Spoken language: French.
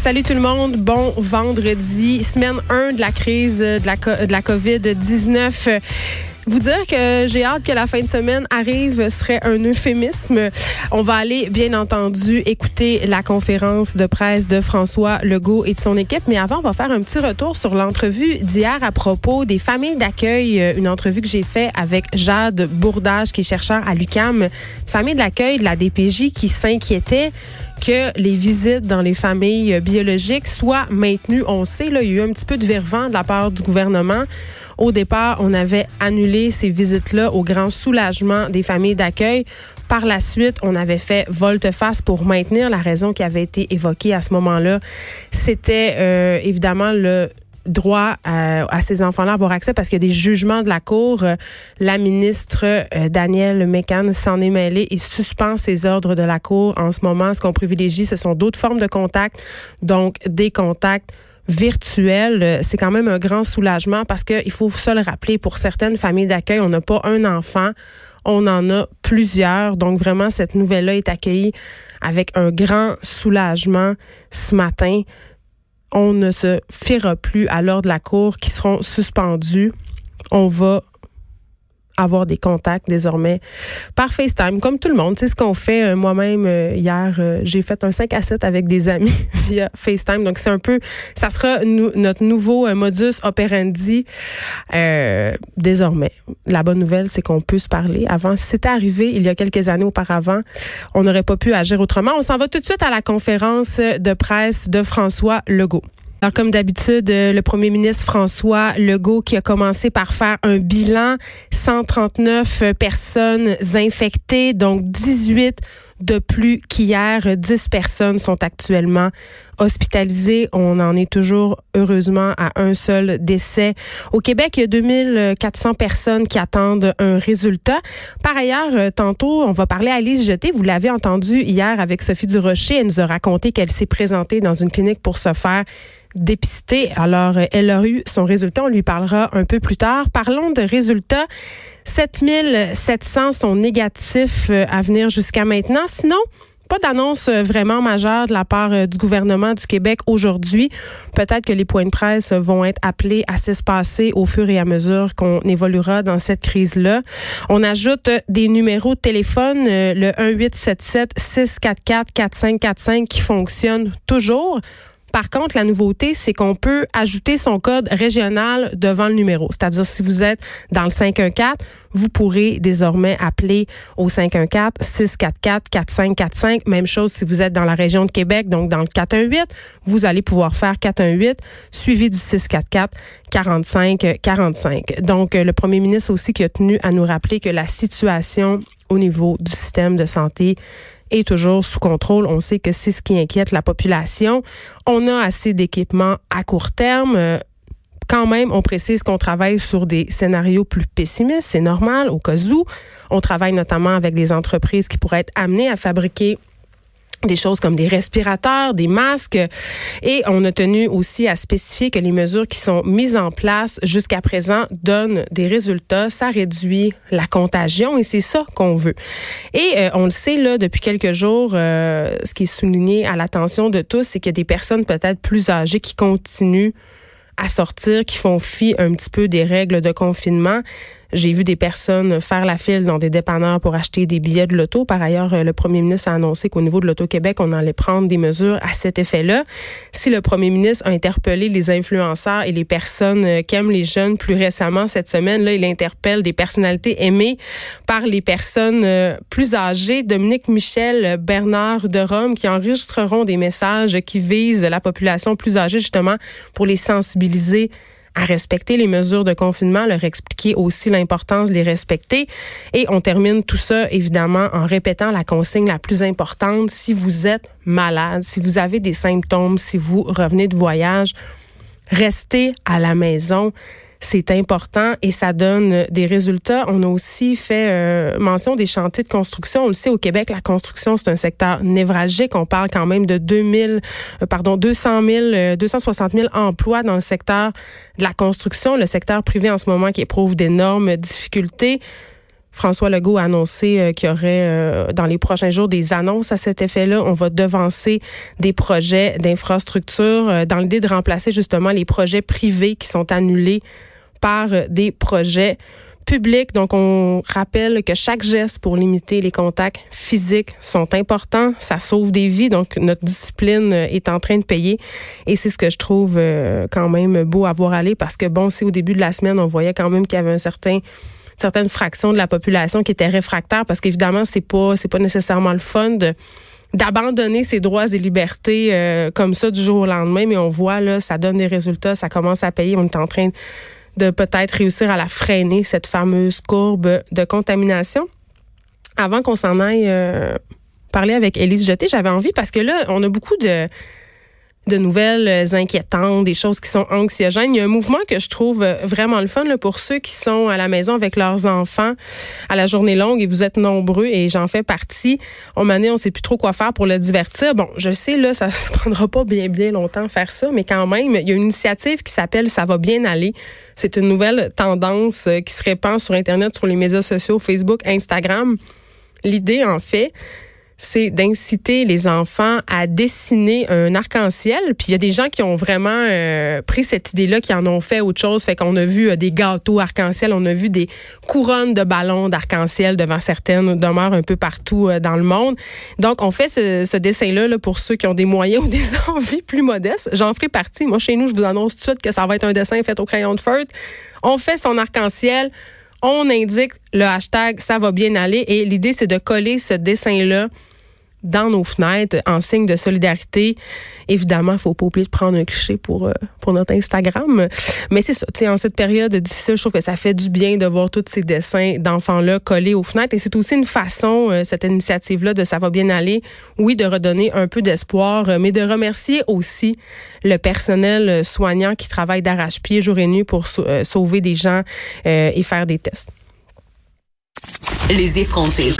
Salut tout le monde, bon vendredi, semaine 1 de la crise de la, de la COVID-19. Vous dire que j'ai hâte que la fin de semaine arrive serait un euphémisme. On va aller, bien entendu, écouter la conférence de presse de François Legault et de son équipe. Mais avant, on va faire un petit retour sur l'entrevue d'hier à propos des familles d'accueil. Une entrevue que j'ai faite avec Jade Bourdage, qui est chercheur à l'UCAM. Famille d'accueil de la DPJ qui s'inquiétait que les visites dans les familles biologiques soient maintenues. On sait, là, il y a eu un petit peu de vervent de la part du gouvernement. Au départ, on avait annulé ces visites-là au grand soulagement des familles d'accueil. Par la suite, on avait fait volte-face pour maintenir la raison qui avait été évoquée à ce moment-là. C'était euh, évidemment le droit à, à ces enfants-là avoir accès parce qu'il y a des jugements de la Cour. La ministre euh, Danielle Mécan s'en est mêlée et suspend ses ordres de la Cour en ce moment. Ce qu'on privilégie, ce sont d'autres formes de contacts, donc des contacts virtuel, euh, c'est quand même un grand soulagement parce qu'il faut se le rappeler, pour certaines familles d'accueil, on n'a pas un enfant, on en a plusieurs. Donc vraiment, cette nouvelle-là est accueillie avec un grand soulagement ce matin. On ne se fiera plus à l'ordre de la cour qui seront suspendus. On va avoir des contacts désormais par FaceTime, comme tout le monde. C'est ce qu'on fait euh, moi-même euh, hier. Euh, j'ai fait un 5 à 7 avec des amis via FaceTime. Donc, c'est un peu, ça sera notre nouveau modus operandi désormais. La bonne nouvelle, c'est qu'on peut se parler. Avant, si c'était arrivé il y a quelques années auparavant, on n'aurait pas pu agir autrement. On s'en va tout de suite à la conférence de presse de François Legault. Alors, comme d'habitude, euh, le premier ministre François Legault qui a commencé par faire un bilan, 139 euh, personnes infectées, donc 18 de plus qu'hier. 10 personnes sont actuellement hospitalisées. On en est toujours heureusement à un seul décès. Au Québec, il y a 2400 personnes qui attendent un résultat. Par ailleurs, euh, tantôt, on va parler à Alice Jeté. Vous l'avez entendu hier avec Sophie Durocher. Elle nous a raconté qu'elle s'est présentée dans une clinique pour se faire dépister. Alors, elle a eu son résultat. On lui parlera un peu plus tard. Parlons de résultats. 7700 sont négatifs euh, à venir jusqu'à maintenant. Sinon, pas d'annonce euh, vraiment majeure de la part euh, du gouvernement du Québec aujourd'hui. Peut-être que les points de presse vont être appelés à s'espacer au fur et à mesure qu'on évoluera dans cette crise-là. On ajoute des numéros de téléphone, le 1877 644 4545 qui fonctionnent toujours. Par contre, la nouveauté, c'est qu'on peut ajouter son code régional devant le numéro. C'est-à-dire, si vous êtes dans le 514, vous pourrez désormais appeler au 514-644-4545. Même chose si vous êtes dans la région de Québec, donc dans le 418, vous allez pouvoir faire 418 suivi du 644-4545. Donc, le premier ministre aussi qui a tenu à nous rappeler que la situation au niveau du système de santé est toujours sous contrôle. On sait que c'est ce qui inquiète la population. On a assez d'équipements à court terme. Euh, quand même, on précise qu'on travaille sur des scénarios plus pessimistes. C'est normal au cas où. On travaille notamment avec des entreprises qui pourraient être amenées à fabriquer des choses comme des respirateurs, des masques. Et on a tenu aussi à spécifier que les mesures qui sont mises en place jusqu'à présent donnent des résultats. Ça réduit la contagion et c'est ça qu'on veut. Et euh, on le sait là depuis quelques jours, euh, ce qui est souligné à l'attention de tous, c'est qu'il y a des personnes peut-être plus âgées qui continuent à sortir, qui font fi un petit peu des règles de confinement. J'ai vu des personnes faire la file dans des dépanneurs pour acheter des billets de loto. Par ailleurs, euh, le premier ministre a annoncé qu'au niveau de l'Auto-Québec, on allait prendre des mesures à cet effet-là. Si le premier ministre a interpellé les influenceurs et les personnes euh, qui aiment les jeunes plus récemment cette semaine, là, il interpelle des personnalités aimées par les personnes euh, plus âgées. Dominique Michel, Bernard de Rome, qui enregistreront des messages qui visent la population plus âgée, justement, pour les sensibiliser à respecter les mesures de confinement, leur expliquer aussi l'importance de les respecter. Et on termine tout ça, évidemment, en répétant la consigne la plus importante. Si vous êtes malade, si vous avez des symptômes, si vous revenez de voyage, restez à la maison c'est important et ça donne des résultats. On a aussi fait euh, mention des chantiers de construction. On le sait, au Québec, la construction, c'est un secteur névralgique. On parle quand même de 2000, euh, pardon, 200 000, 260 000 emplois dans le secteur de la construction, le secteur privé en ce moment qui éprouve d'énormes difficultés. François Legault a annoncé euh, qu'il y aurait euh, dans les prochains jours des annonces à cet effet-là. On va devancer des projets d'infrastructure euh, dans l'idée de remplacer justement les projets privés qui sont annulés par des projets publics. Donc, on rappelle que chaque geste pour limiter les contacts physiques sont importants. Ça sauve des vies. Donc, notre discipline est en train de payer. Et c'est ce que je trouve quand même beau à voir aller parce que, bon, si au début de la semaine, on voyait quand même qu'il y avait un certain certaines fractions de la population qui étaient réfractaires parce qu'évidemment, c'est pas, c'est pas nécessairement le fun de d'abandonner ses droits et libertés euh, comme ça du jour au lendemain, mais on voit là, ça donne des résultats, ça commence à payer. On est en train de peut-être réussir à la freiner cette fameuse courbe de contamination. Avant qu'on s'en aille euh, parler avec Élise Jeté, j'avais envie parce que là, on a beaucoup de de nouvelles euh, inquiétantes, des choses qui sont anxiogènes. Il y a un mouvement que je trouve euh, vraiment le fun là, pour ceux qui sont à la maison avec leurs enfants à la journée longue et vous êtes nombreux et j'en fais partie. On m'a dit on sait plus trop quoi faire pour le divertir. Bon, je sais là, ça ne prendra pas bien bien longtemps faire ça, mais quand même, il y a une initiative qui s'appelle Ça va bien aller. C'est une nouvelle tendance euh, qui se répand sur internet, sur les médias sociaux, Facebook, Instagram. L'idée en fait, c'est d'inciter les enfants à dessiner un arc-en-ciel. Puis il y a des gens qui ont vraiment euh, pris cette idée-là, qui en ont fait autre chose. Fait qu'on a vu euh, des gâteaux arc-en-ciel, on a vu des couronnes de ballons d'arc-en-ciel devant certaines demeures un peu partout euh, dans le monde. Donc on fait ce, dessin-là là, pour ceux qui ont des moyens ou des envies plus modestes. J'en ferai partie. Moi, chez nous, je vous annonce tout de suite que ça va être un dessin fait au crayon de feutre. On fait son arc-en-ciel on indique le hashtag ça va bien aller et l'idée c'est de coller ce dessin là dans nos fenêtres en signe de solidarité. Évidemment, il faut pas oublier de prendre un cliché pour euh, pour notre Instagram. Mais c'est ça, tu sais, en cette période difficile, je trouve que ça fait du bien de voir tous ces dessins d'enfants-là collés aux fenêtres. Et c'est aussi une façon, euh, cette initiative-là, de ça va bien aller, oui, de redonner un peu d'espoir, euh, mais de remercier aussi le personnel soignant qui travaille d'arrache-pied jour et nuit pour sauver des gens et faire des tests. Les effrontés.